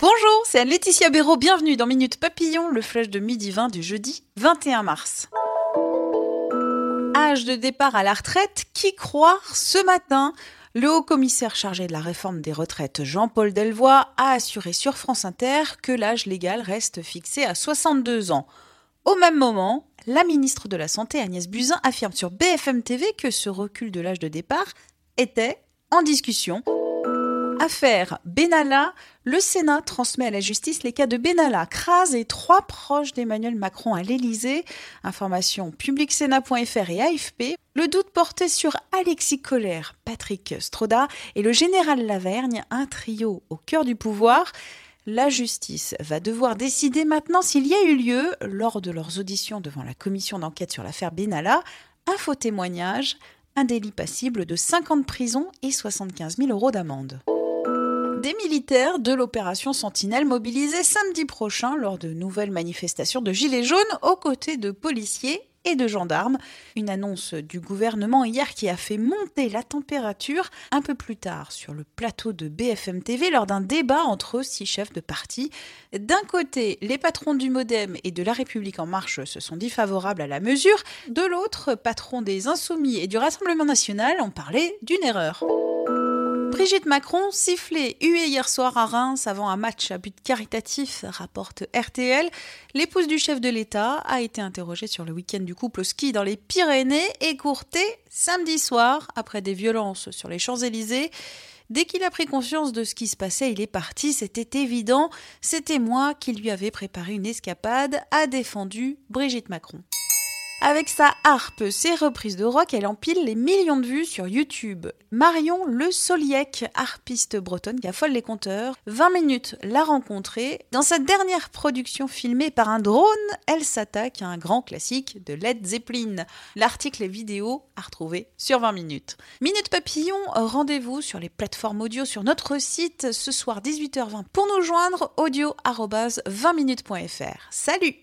Bonjour, c'est Laetitia Béraud. Bienvenue dans Minute Papillon, le flash de midi 20 du jeudi 21 mars. Âge de départ à la retraite, qui croire ce matin? Le haut commissaire chargé de la réforme des retraites, Jean-Paul Delvoye, a assuré sur France Inter que l'âge légal reste fixé à 62 ans. Au même moment, la ministre de la Santé, Agnès Buzyn, affirme sur BFM TV que ce recul de l'âge de départ était en discussion. Affaire Benalla, le Sénat transmet à la justice les cas de Benalla, Kras et trois proches d'Emmanuel Macron à l'Élysée. Information publicsénat.fr et AFP. Le doute porté sur Alexis Collère, Patrick Stroda et le général Lavergne, un trio au cœur du pouvoir. La justice va devoir décider maintenant s'il y a eu lieu, lors de leurs auditions devant la commission d'enquête sur l'affaire Benalla, un faux témoignage, un délit passible de 5 ans de prison et 75 000 euros d'amende des militaires de l'opération Sentinelle mobilisés samedi prochain lors de nouvelles manifestations de Gilets jaunes aux côtés de policiers et de gendarmes. Une annonce du gouvernement hier qui a fait monter la température un peu plus tard sur le plateau de BFM TV lors d'un débat entre six chefs de parti. D'un côté, les patrons du Modem et de La République en marche se sont dit favorables à la mesure. De l'autre, patrons des Insoumis et du Rassemblement national ont parlé d'une erreur. Brigitte Macron, sifflée, huée hier soir à Reims avant un match à but caritatif, rapporte RTL. L'épouse du chef de l'État a été interrogée sur le week-end du couple au ski dans les Pyrénées, écourté samedi soir après des violences sur les Champs-Élysées. Dès qu'il a pris conscience de ce qui se passait, il est parti, c'était évident, c'était moi qui lui avais préparé une escapade, a défendu Brigitte Macron. Avec sa harpe, ses reprises de rock, elle empile les millions de vues sur YouTube. Marion Le Soliec, harpiste bretonne qui affole les compteurs, 20 minutes l'a rencontrée. Dans sa dernière production filmée par un drone, elle s'attaque à un grand classique de Led Zeppelin. L'article et vidéo à retrouver sur 20 minutes. Minute Papillon, rendez-vous sur les plateformes audio sur notre site ce soir 18h20 pour nous joindre audio 20minutes.fr. Salut